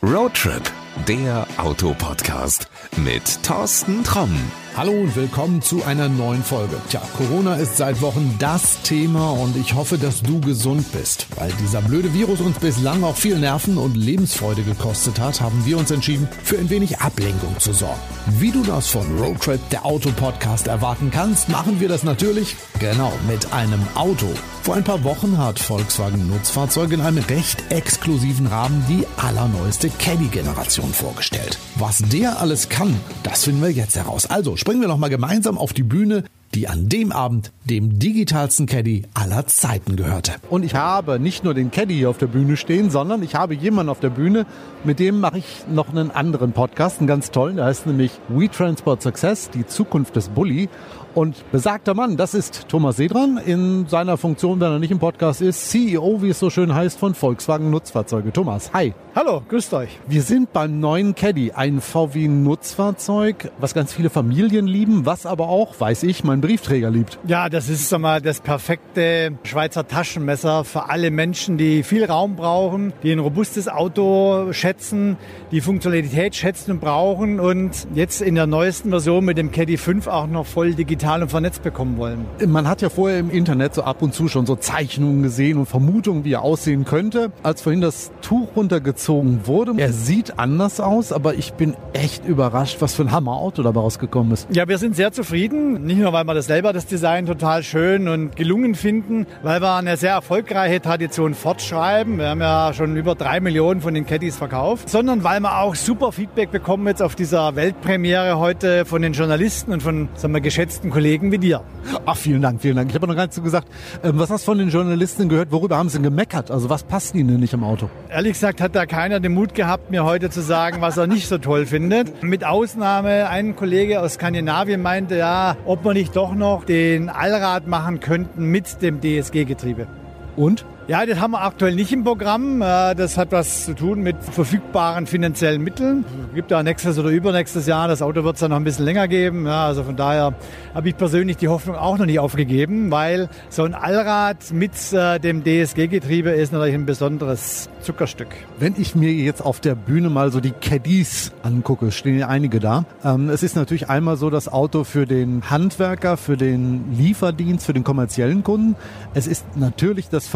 Roadtrip, der Autopodcast mit Thorsten Tromm. Hallo und willkommen zu einer neuen Folge. Tja, Corona ist seit Wochen das Thema und ich hoffe, dass du gesund bist. Weil dieser blöde Virus uns bislang auch viel Nerven und Lebensfreude gekostet hat, haben wir uns entschieden, für ein wenig Ablenkung zu sorgen. Wie du das von Roadtrip, der Autopodcast, erwarten kannst, machen wir das natürlich, genau, mit einem Auto. Vor ein paar Wochen hat Volkswagen Nutzfahrzeuge in einem recht exklusiven Rahmen die allerneueste Caddy-Generation vorgestellt. Was der alles kann, das finden wir jetzt heraus. Also springen wir noch mal gemeinsam auf die Bühne, die an dem Abend dem digitalsten Caddy aller Zeiten gehörte. Und ich habe nicht nur den Caddy hier auf der Bühne stehen, sondern ich habe jemanden auf der Bühne, mit dem mache ich noch einen anderen Podcast, einen ganz tollen, der heißt nämlich We Transport Success, die Zukunft des Bulli. Und besagter Mann, das ist Thomas Sedran in seiner Funktion, wenn er nicht im Podcast ist, CEO, wie es so schön heißt, von Volkswagen Nutzfahrzeuge. Thomas, hi. Hallo, grüßt euch. Wir sind beim neuen Caddy, ein VW Nutzfahrzeug, was ganz viele Familien lieben, was aber auch, weiß ich, mein Briefträger liebt. Ja, das ist sag mal das perfekte Schweizer Taschenmesser für alle Menschen, die viel Raum brauchen, die ein robustes Auto schätzen, die Funktionalität schätzen und brauchen und jetzt in der neuesten Version mit dem Caddy 5 auch noch voll digital und vernetzt bekommen wollen. Man hat ja vorher im Internet so ab und zu schon so Zeichnungen gesehen und Vermutungen, wie er aussehen könnte. Als vorhin das Tuch runtergezogen wurde, er sieht anders aus, aber ich bin echt überrascht, was für ein Hammerauto dabei rausgekommen ist. Ja, wir sind sehr zufrieden. Nicht nur, weil wir das selber das Design total schön und gelungen finden, weil wir eine sehr erfolgreiche Tradition fortschreiben. Wir haben ja schon über drei Millionen von den Caddies verkauft, sondern weil wir auch super Feedback bekommen jetzt auf dieser Weltpremiere heute von den Journalisten und von sagen wir, geschätzten Kollegen wie dir. Ach, vielen Dank, vielen Dank. Ich habe noch gar nicht so gesagt, ähm, was hast du von den Journalisten gehört? Worüber haben sie denn gemeckert? Also was passt ihnen denn nicht im Auto? Ehrlich gesagt hat da keiner den Mut gehabt, mir heute zu sagen, was er nicht so toll findet. Mit Ausnahme, ein Kollege aus Skandinavien meinte, ja, ob wir nicht doch noch den Allrad machen könnten mit dem DSG-Getriebe. Und? Ja, das haben wir aktuell nicht im Programm. Äh, Das hat was zu tun mit verfügbaren finanziellen Mitteln. Es gibt ja nächstes oder übernächstes Jahr. Das Auto wird es dann noch ein bisschen länger geben. Ja, also von daher habe ich persönlich die Hoffnung auch noch nicht aufgegeben, weil so ein Allrad mit äh, dem DSG-Getriebe ist natürlich ein besonderes Zuckerstück. Wenn ich mir jetzt auf der Bühne mal so die Caddies angucke, stehen ja einige da. Ähm, es ist natürlich einmal so das Auto für den Handwerker, für den Lieferdienst, für den kommerziellen Kunden. Es ist natürlich das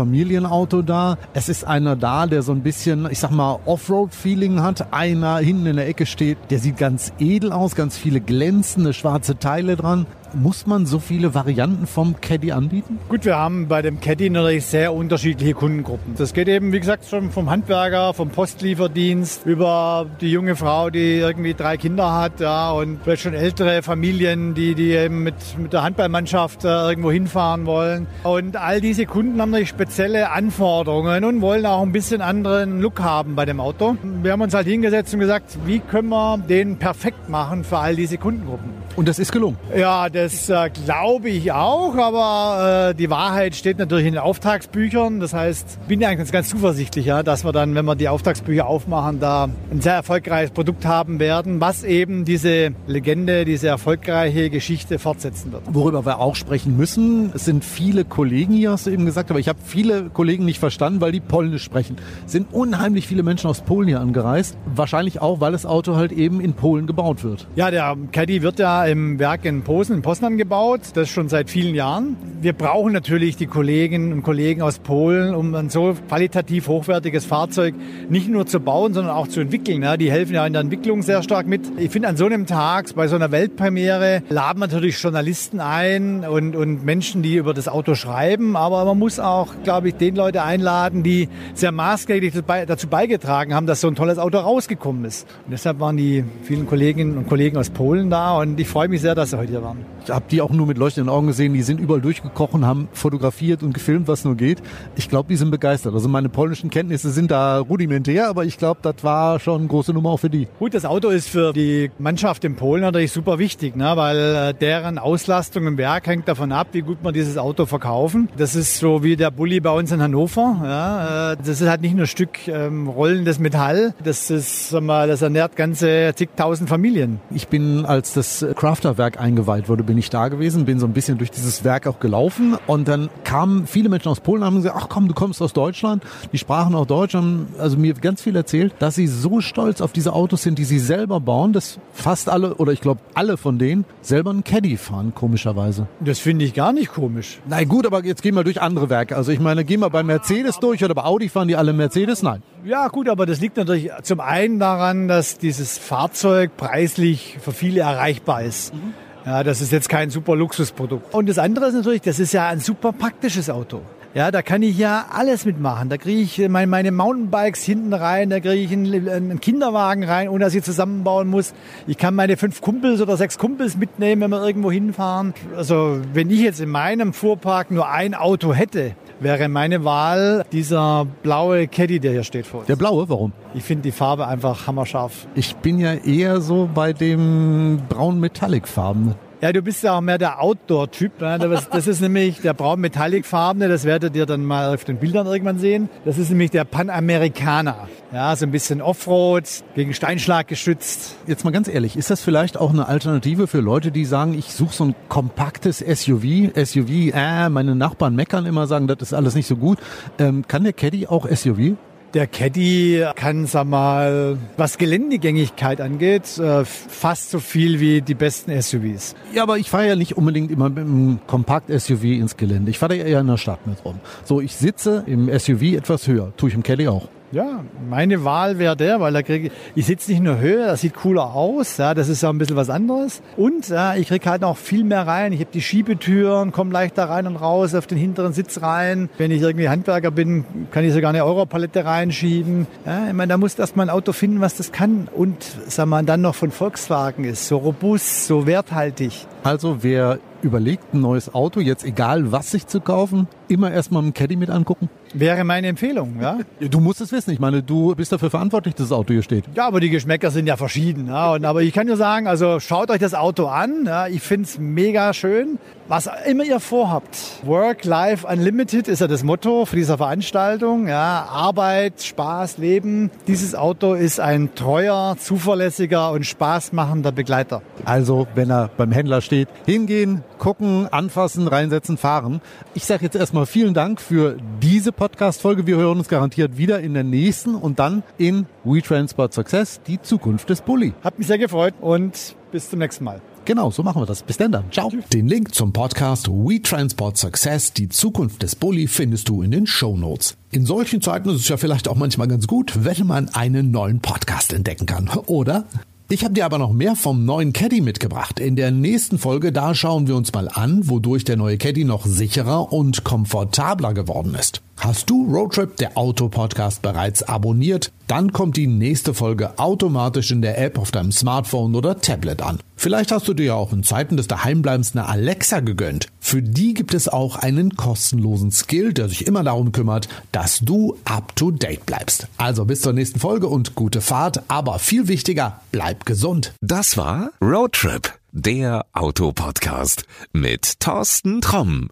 Familienauto da. Es ist einer da, der so ein bisschen, ich sag mal, Offroad-Feeling hat. Einer hinten in der Ecke steht, der sieht ganz edel aus, ganz viele glänzende schwarze Teile dran. Muss man so viele Varianten vom Caddy anbieten? Gut, wir haben bei dem Caddy natürlich sehr unterschiedliche Kundengruppen. Das geht eben, wie gesagt, schon vom Handwerker, vom Postlieferdienst über die junge Frau, die irgendwie drei Kinder hat, ja, und vielleicht schon ältere Familien, die, die eben mit, mit der Handballmannschaft äh, irgendwo hinfahren wollen. Und all diese Kunden haben natürlich spezielle Anforderungen und wollen auch ein bisschen anderen Look haben bei dem Auto. Wir haben uns halt hingesetzt und gesagt, wie können wir den perfekt machen für all diese Kundengruppen. Und das ist gelungen. Ja, das äh, glaube ich auch, aber äh, die Wahrheit steht natürlich in den Auftragsbüchern. Das heißt, ich bin ja eigentlich ganz zuversichtlich, ja, dass wir dann, wenn wir die Auftragsbücher aufmachen, da ein sehr erfolgreiches Produkt haben werden, was eben diese Legende, diese erfolgreiche Geschichte fortsetzen wird. Worüber wir auch sprechen müssen, es sind viele Kollegen hier, hast du eben gesagt, aber ich habe viele Kollegen nicht verstanden, weil die Polnisch sprechen. Es sind unheimlich viele Menschen aus Polen hier angereist. Wahrscheinlich auch, weil das Auto halt eben in Polen gebaut wird. Ja, der Caddy wird ja im Werk in Posen, in Poznan gebaut. Das schon seit vielen Jahren. Wir brauchen natürlich die Kolleginnen und Kollegen aus Polen, um ein so qualitativ hochwertiges Fahrzeug nicht nur zu bauen, sondern auch zu entwickeln. Die helfen ja in der Entwicklung sehr stark mit. Ich finde, an so einem Tag, bei so einer Weltpremiere, laden natürlich Journalisten ein und, und Menschen, die über das Auto schreiben. Aber man muss auch, glaube ich, den Leute einladen, die sehr maßgeblich dazu beigetragen haben, dass so ein tolles Auto rausgekommen ist. Und deshalb waren die vielen Kolleginnen und Kollegen aus Polen da und ich freue mich sehr, dass sie heute hier waren. Ich habe die auch nur mit leuchtenden Augen gesehen. Die sind überall durchgekrochen, haben fotografiert und gefilmt, was nur geht. Ich glaube, die sind begeistert. Also meine polnischen Kenntnisse sind da rudimentär, aber ich glaube, das war schon eine große Nummer auch für die. Gut, das Auto ist für die Mannschaft in Polen natürlich super wichtig, ne? weil äh, deren Auslastung im Werk hängt davon ab, wie gut wir dieses Auto verkaufen. Das ist so wie der Bulli bei uns in Hannover. Ja? Äh, Das ist halt nicht nur ein Stück ähm, rollendes Metall, das ist, sag mal, das ernährt ganze zigtausend Familien. Ich bin, als das Crafterwerk eingeweiht wurde, bin ich da gewesen, bin so ein bisschen durch dieses Werk auch gelaufen und dann kamen viele Menschen aus Polen und haben gesagt, ach komm, du kommst aus Deutschland. Die sprachen auch Deutsch, haben also mir ganz viel erzählt, dass sie so stolz auf diese Autos sind, die sie selber bauen, dass fast alle oder ich glaube alle von denen selber einen Caddy fahren, komischerweise. Das finde ich gar nicht komisch. Na gut, aber jetzt gehen wir durch andere Werke. Also ich meine, gehen wir bei Mercedes durch oder bei Audi fahren die alle Mercedes? Nein. Ja, gut, aber das liegt natürlich zum einen daran, dass dieses Fahrzeug preislich für viele erreichbar ist. Mhm. Ja, das ist jetzt kein super Luxusprodukt. Und das andere ist natürlich, das ist ja ein super praktisches Auto. Ja, da kann ich ja alles mitmachen. Da kriege ich meine, meine Mountainbikes hinten rein, da kriege ich einen, einen, Kinderwagen rein, ohne dass ich zusammenbauen muss. Ich kann meine fünf Kumpels oder sechs Kumpels mitnehmen, wenn wir irgendwo hinfahren. Also wenn ich jetzt in meinem Fuhrpark nur ein Auto hätte, wäre meine Wahl dieser blaue Caddy, der hier steht vor uns. Der blaue, warum? Ich finde die Farbe einfach hammerscharf. Ich bin ja eher so bei dem braun Metallic-Farben. Ja, du bist ja auch mehr der Outdoor-Typ. Ne? Das ist nämlich der braun Metallic-farbene, das werdet ihr dann mal auf den Bildern irgendwann sehen. Das ist nämlich der Panamericana. Ja, so ein bisschen Offroad, gegen Steinschlag geschützt. Jetzt mal ganz ehrlich, ist das vielleicht auch eine Alternative für Leute, die sagen, ich suche so ein kompaktes SUV? SUV, äh, meine Nachbarn meckern immer, sagen, das ist alles nicht so gut. Ähm, kann der Caddy auch SUV? Der Caddy kann, sag mal, was Geländegängigkeit angeht, äh, fast so viel wie die besten SUVs. Ja, aber ich fahre ja nicht unbedingt immer mit einem Kompakt-SUV ins Gelände. Ich fahre ja eher in der Stadt mit rum. So, ich sitze im SUV etwas höher. Tue ich im Caddy auch. Ja, meine Wahl wäre der, weil da kriege ich sitze nicht nur höher, das sieht cooler aus, ja, das ist ja ein bisschen was anderes. Und ja, ich kriege halt noch viel mehr rein. Ich habe die Schiebetüren, komme leichter rein und raus auf den hinteren Sitz rein. Wenn ich irgendwie Handwerker bin, kann ich sogar eine Europalette reinschieben. Ja, ich meine, da muss erst mal ein Auto finden, was das kann. Und sag mal, dann noch von Volkswagen ist, so robust, so werthaltig. Also wer überlegt, ein neues Auto, jetzt egal was sich zu kaufen, immer erstmal einen Caddy mit angucken? Wäre meine Empfehlung, ja. Du musst es wissen. Ich meine, du bist dafür verantwortlich, dass das Auto hier steht. Ja, aber die Geschmäcker sind ja verschieden. Ja. Und, aber ich kann nur sagen, also schaut euch das Auto an. Ja. Ich finde es mega schön. Was immer ihr vorhabt. Work, Life, Unlimited ist ja das Motto für diese Veranstaltung. Ja. Arbeit, Spaß, Leben. Dieses Auto ist ein treuer, zuverlässiger und spaßmachender Begleiter. Also, wenn er beim Händler steht, hingehen, gucken, anfassen, reinsetzen, fahren. Ich sage jetzt erstmal vielen Dank für diese Podcast-Folge. Wir hören uns garantiert wieder in der nächsten und dann in We Transport Success, die Zukunft des Bulli. Hat mich sehr gefreut und bis zum nächsten Mal. Genau, so machen wir das. Bis dann dann. Ciao. Den Link zum Podcast We Transport Success, die Zukunft des Bulli, findest du in den Show Notes. In solchen Zeiten ist es ja vielleicht auch manchmal ganz gut, wenn man einen neuen Podcast entdecken kann, oder? Ich habe dir aber noch mehr vom neuen Caddy mitgebracht. In der nächsten Folge, da schauen wir uns mal an, wodurch der neue Caddy noch sicherer und komfortabler geworden ist. Hast du Roadtrip, der Auto-Podcast, bereits abonniert? Dann kommt die nächste Folge automatisch in der App auf deinem Smartphone oder Tablet an. Vielleicht hast du dir ja auch in Zeiten des Daheimbleibens eine Alexa gegönnt. Für die gibt es auch einen kostenlosen Skill, der sich immer darum kümmert, dass du up to date bleibst. Also bis zur nächsten Folge und gute Fahrt, aber viel wichtiger, bleib gesund. Das war Roadtrip, der Autopodcast mit Thorsten Tromm.